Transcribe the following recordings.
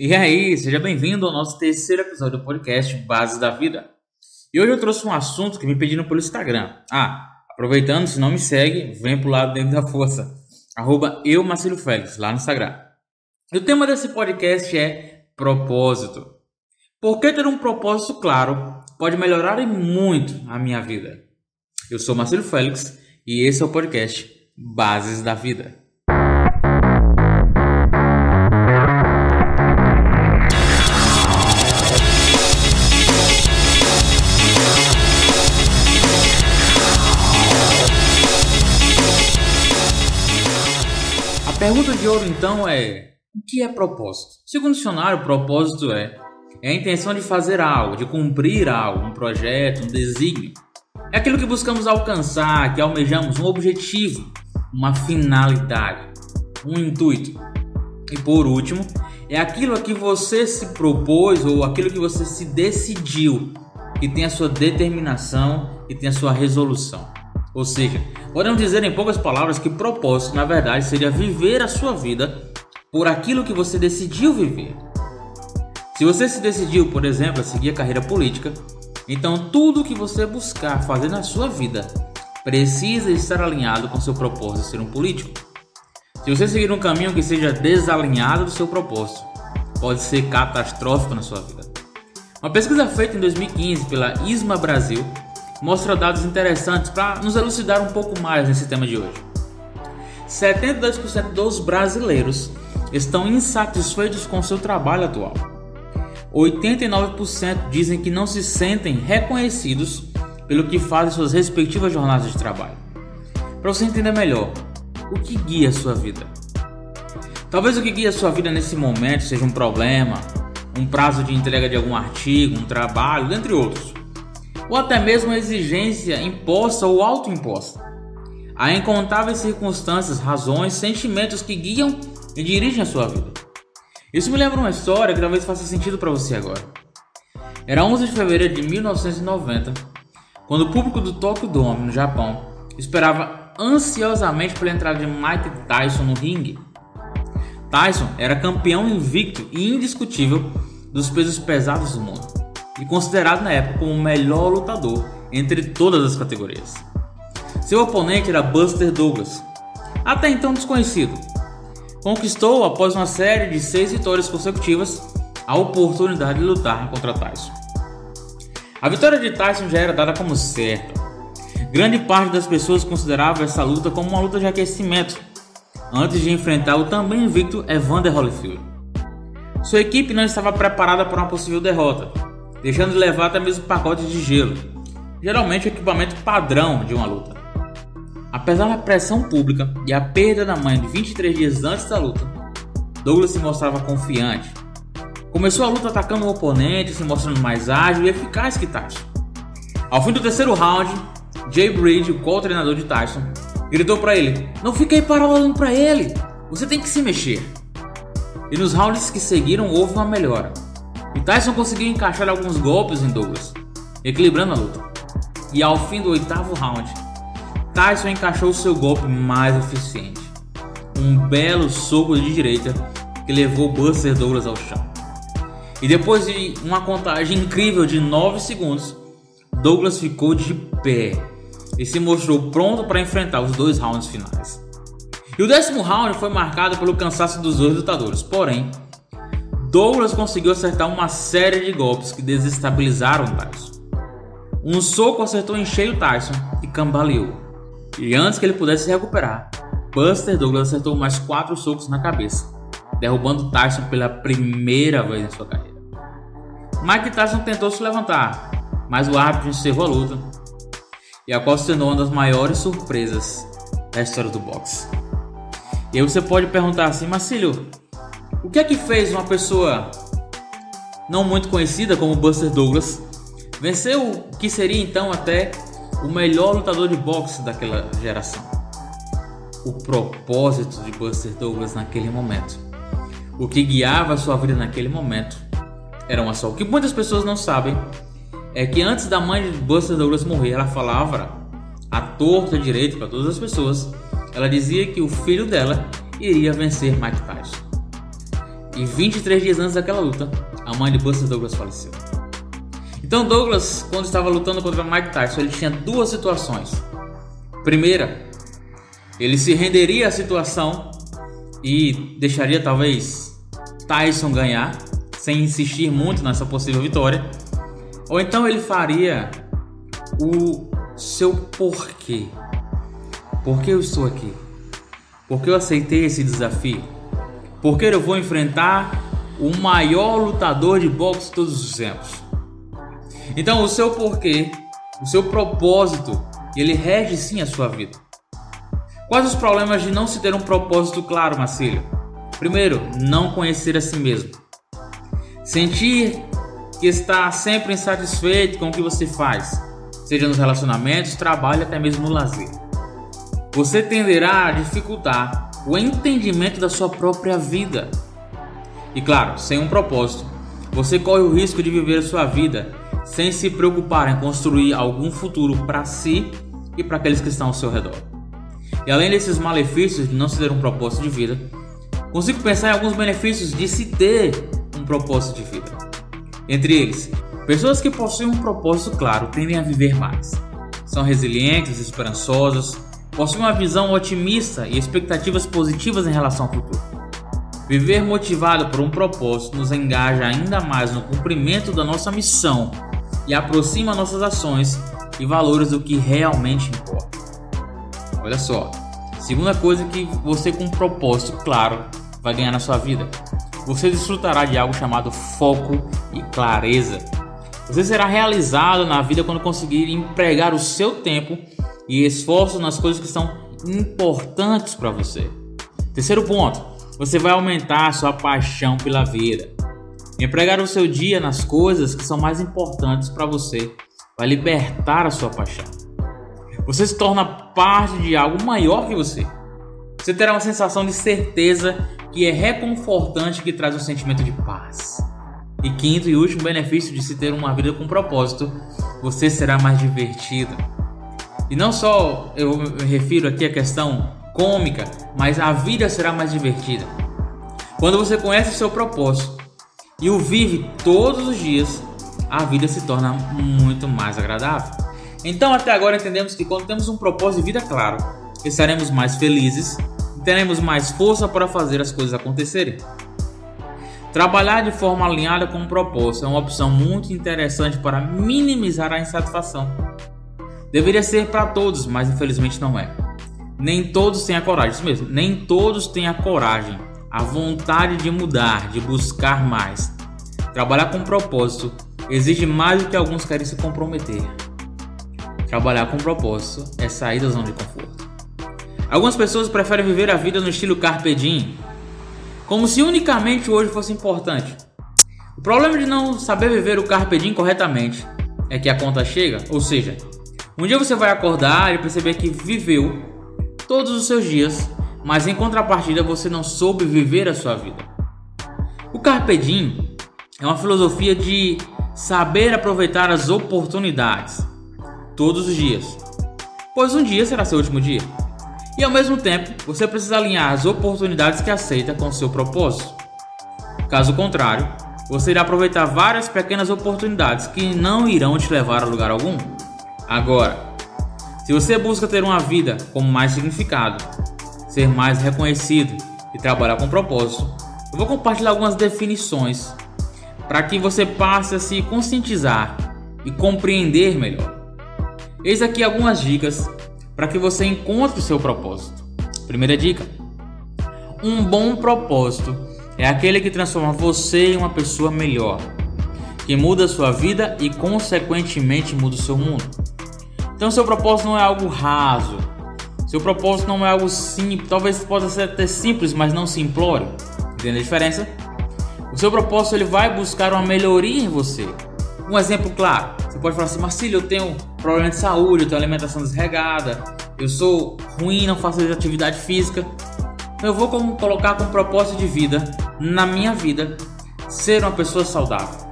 E aí, seja bem-vindo ao nosso terceiro episódio do podcast Bases da Vida. E hoje eu trouxe um assunto que me pediram pelo Instagram. Ah, aproveitando, se não me segue, vem pro lado dentro da força. Arroba eu, Marcelo Félix, lá no Instagram. E o tema desse podcast é propósito. Por que ter um propósito claro pode melhorar muito a minha vida? Eu sou Marcelo Félix e esse é o podcast Bases da Vida. Pergunta de ouro então é: o que é propósito? Segundo o dicionário, propósito é, é a intenção de fazer algo, de cumprir algo, um projeto, um desígnio. É aquilo que buscamos alcançar, que almejamos um objetivo, uma finalidade, um intuito. E por último, é aquilo a que você se propôs ou aquilo que você se decidiu, que tem a sua determinação e tem a sua resolução. Ou seja, podemos dizer em poucas palavras que propósito, na verdade, seria viver a sua vida por aquilo que você decidiu viver. Se você se decidiu, por exemplo, a seguir a carreira política, então tudo que você buscar fazer na sua vida precisa estar alinhado com seu propósito de ser um político. Se você seguir um caminho que seja desalinhado do seu propósito, pode ser catastrófico na sua vida. Uma pesquisa feita em 2015 pela ISMA Brasil mostra dados interessantes para nos elucidar um pouco mais nesse tema de hoje. 72% dos brasileiros estão insatisfeitos com seu trabalho atual. 89% dizem que não se sentem reconhecidos pelo que fazem suas respectivas jornadas de trabalho. Para você entender melhor, o que guia a sua vida? Talvez o que guia a sua vida nesse momento seja um problema, um prazo de entrega de algum artigo, um trabalho, dentre outros. Ou até mesmo a exigência imposta ou autoimposta. Há incontáveis circunstâncias, razões, sentimentos que guiam e dirigem a sua vida. Isso me lembra uma história que talvez faça sentido para você agora. Era 11 de fevereiro de 1990 quando o público do Tokyo Dome, no Japão, esperava ansiosamente pela entrada de Mike Tyson no ringue. Tyson era campeão invicto e indiscutível dos pesos pesados do mundo e considerado na época como o melhor lutador entre todas as categorias. Seu oponente era Buster Douglas, até então desconhecido. Conquistou, após uma série de seis vitórias consecutivas, a oportunidade de lutar contra Tyson. A vitória de Tyson já era dada como certa. Grande parte das pessoas considerava essa luta como uma luta de aquecimento, antes de enfrentar o também invicto Evander Holyfield. Sua equipe não estava preparada para uma possível derrota, deixando de levar até mesmo pacotes de gelo, geralmente o equipamento padrão de uma luta. Apesar da pressão pública e a perda da mãe de 23 dias antes da luta, Douglas se mostrava confiante Começou a luta atacando o oponente, se mostrando mais ágil e eficaz que Tyson. Ao fim do terceiro round, Jay Bridge, o co-treinador de Tyson, gritou para ele: Não fiquei parado olhando para ele, você tem que se mexer. E nos rounds que seguiram houve uma melhora. E Tyson conseguiu encaixar alguns golpes em Douglas, equilibrando a luta. E ao fim do oitavo round, Tyson encaixou seu golpe mais eficiente. Um belo soco de direita que levou Buster Douglas ao chão. E depois de uma contagem incrível de 9 segundos, Douglas ficou de pé e se mostrou pronto para enfrentar os dois rounds finais. E o décimo round foi marcado pelo cansaço dos dois lutadores, porém, Douglas conseguiu acertar uma série de golpes que desestabilizaram Tyson. Um soco acertou em cheio Tyson e cambaleou. E antes que ele pudesse se recuperar, Buster Douglas acertou mais quatro socos na cabeça, derrubando Tyson pela primeira vez em sua carreira. Mike Tyson tentou se levantar, mas o árbitro encerrou a luta, e a qual se tornou uma das maiores surpresas da história do boxe. E aí você pode perguntar assim, Marcílio, o que é que fez uma pessoa não muito conhecida como Buster Douglas vencer o que seria então até o melhor lutador de boxe daquela geração? O propósito de Buster Douglas naquele momento. O que guiava sua vida naquele momento era uma só. O que muitas pessoas não sabem é que antes da mãe de Buster Douglas morrer, ela falava a torta direito para todas as pessoas. Ela dizia que o filho dela iria vencer Mike Tyson. E 23 dias antes daquela luta, a mãe de Buster Douglas faleceu. Então Douglas, quando estava lutando contra Mike Tyson, ele tinha duas situações. Primeira, ele se renderia à situação e deixaria talvez Tyson ganhar, sem insistir muito nessa possível vitória. Ou então ele faria o seu porquê. Por que eu estou aqui? Por que eu aceitei esse desafio? Por que eu vou enfrentar o maior lutador de boxe de todos os tempos? Então, o seu porquê, o seu propósito, ele rege sim a sua vida. Quais os problemas de não se ter um propósito claro, Marcílio? Primeiro, não conhecer a si mesmo. Sentir que está sempre insatisfeito com o que você faz, seja nos relacionamentos, trabalho, até mesmo no lazer. Você tenderá a dificultar o entendimento da sua própria vida. E claro, sem um propósito, você corre o risco de viver a sua vida sem se preocupar em construir algum futuro para si e para aqueles que estão ao seu redor. E além desses malefícios de não se ter um propósito de vida, consigo pensar em alguns benefícios de se ter um propósito de vida. Entre eles, pessoas que possuem um propósito claro tendem a viver mais. São resilientes, esperançosos, possuem uma visão otimista e expectativas positivas em relação ao futuro. Viver motivado por um propósito nos engaja ainda mais no cumprimento da nossa missão e aproxima nossas ações e valores do que realmente importa. Olha só, segunda coisa que você com um propósito claro vai ganhar na sua vida. Você desfrutará de algo chamado foco e clareza. Você será realizado na vida quando conseguir empregar o seu tempo e esforço nas coisas que são importantes para você. Terceiro ponto, você vai aumentar a sua paixão pela vida. Empregar o seu dia nas coisas que são mais importantes para você vai libertar a sua paixão. Você se torna parte de algo maior que você. Você terá uma sensação de certeza que é reconfortante que traz um sentimento de paz. E quinto e último benefício de se ter uma vida com propósito, você será mais divertido. E não só eu me refiro aqui à questão cômica, mas a vida será mais divertida. Quando você conhece o seu propósito, e o vive todos os dias, a vida se torna muito mais agradável. Então, até agora entendemos que quando temos um propósito de vida claro, estaremos mais felizes e teremos mais força para fazer as coisas acontecerem. Trabalhar de forma alinhada com um propósito é uma opção muito interessante para minimizar a insatisfação. Deveria ser para todos, mas infelizmente não é. Nem todos têm a coragem, isso mesmo, nem todos têm a coragem a vontade de mudar, de buscar mais. Trabalhar com propósito exige mais do que alguns querem se comprometer. Trabalhar com propósito é sair da zona de conforto. Algumas pessoas preferem viver a vida no estilo carpe diem, como se unicamente hoje fosse importante. O problema de não saber viver o carpe diem corretamente é que a conta chega, ou seja, um dia você vai acordar e perceber que viveu todos os seus dias mas em contrapartida você não soube viver a sua vida. O Carpe Diem é uma filosofia de saber aproveitar as oportunidades todos os dias, pois um dia será seu último dia. E ao mesmo tempo, você precisa alinhar as oportunidades que aceita com seu propósito. Caso contrário, você irá aproveitar várias pequenas oportunidades que não irão te levar a lugar algum. Agora, se você busca ter uma vida com mais significado, ser mais reconhecido e trabalhar com propósito, eu vou compartilhar algumas definições para que você passe a se conscientizar e compreender melhor. Eis aqui algumas dicas para que você encontre o seu propósito. Primeira dica: um bom propósito é aquele que transforma você em uma pessoa melhor, que muda a sua vida e, consequentemente, muda o seu mundo. Então, seu propósito não é algo raso, seu propósito não é algo simples, talvez possa ser até simples, mas não simplório. Entende a diferença? O seu propósito ele vai buscar uma melhoria em você. Um exemplo claro, você pode falar assim, Marcílio, eu tenho problema de saúde, eu tenho alimentação desregada, eu sou ruim, não faço atividade física. Eu vou colocar como propósito de vida, na minha vida, ser uma pessoa saudável.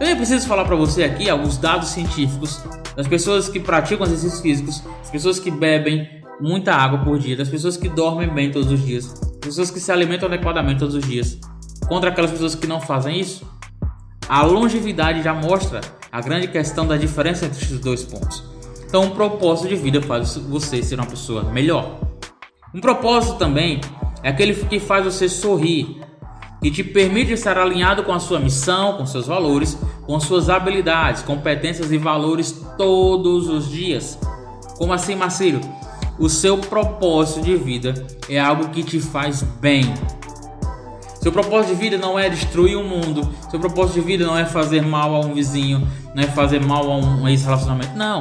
Eu preciso falar para você aqui alguns dados científicos das pessoas que praticam exercícios físicos, das pessoas que bebem muita água por dia, das pessoas que dormem bem todos os dias, das pessoas que se alimentam adequadamente todos os dias, contra aquelas pessoas que não fazem isso? A longevidade já mostra a grande questão da diferença entre esses dois pontos. Então, um propósito de vida faz você ser uma pessoa melhor. Um propósito também é aquele que faz você sorrir, que te permite estar alinhado com a sua missão, com seus valores, com suas habilidades, competências e valores todos os dias. Como assim, Marcelo? O seu propósito de vida é algo que te faz bem. Seu propósito de vida não é destruir o mundo. Seu propósito de vida não é fazer mal a um vizinho, não é fazer mal a um ex-relacionamento. Não.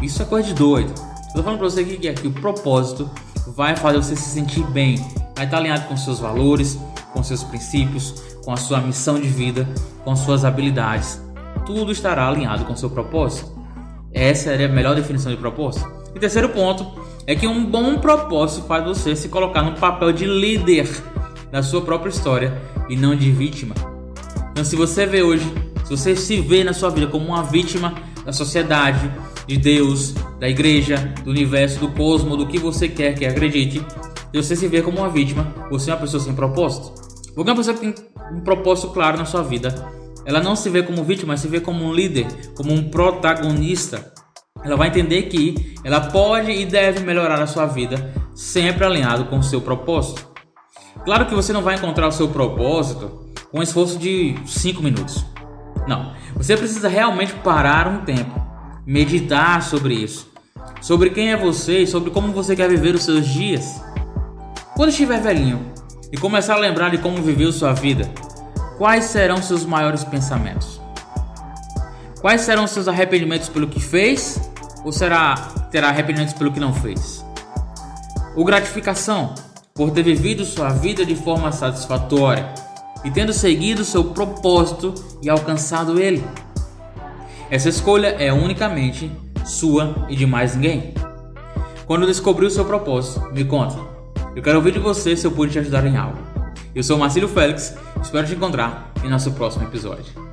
Isso é coisa de doido. Estou falando para você que aqui o propósito vai fazer você se sentir bem, vai estar alinhado com seus valores, com seus princípios, com a sua missão de vida, com suas habilidades. Tudo estará alinhado com seu propósito. Essa seria a melhor definição de propósito. E terceiro ponto é que um bom propósito faz você se colocar no papel de líder da sua própria história e não de vítima. Então, se você vê hoje, se você se vê na sua vida como uma vítima da sociedade, de Deus, da igreja, do universo, do cosmo, do que você quer que acredite, se você se vê como uma vítima, você é uma pessoa sem propósito. Porque uma pessoa que tem um propósito claro na sua vida, ela não se vê como vítima, mas se vê como um líder, como um protagonista. Ela vai entender que ela pode e deve melhorar a sua vida, sempre alinhado com o seu propósito. Claro que você não vai encontrar o seu propósito com um esforço de 5 minutos. Não. Você precisa realmente parar um tempo, meditar sobre isso, sobre quem é você e sobre como você quer viver os seus dias. Quando estiver velhinho e começar a lembrar de como viveu sua vida, quais serão seus maiores pensamentos? Quais serão seus arrependimentos pelo que fez ou será terá arrependimentos pelo que não fez? Ou gratificação por ter vivido sua vida de forma satisfatória e tendo seguido seu propósito e alcançado ele. Essa escolha é unicamente sua e de mais ninguém. Quando descobriu seu propósito, me conta. Eu quero ouvir de você se eu pude te ajudar em algo. Eu sou Marcílio Félix, espero te encontrar em nosso próximo episódio.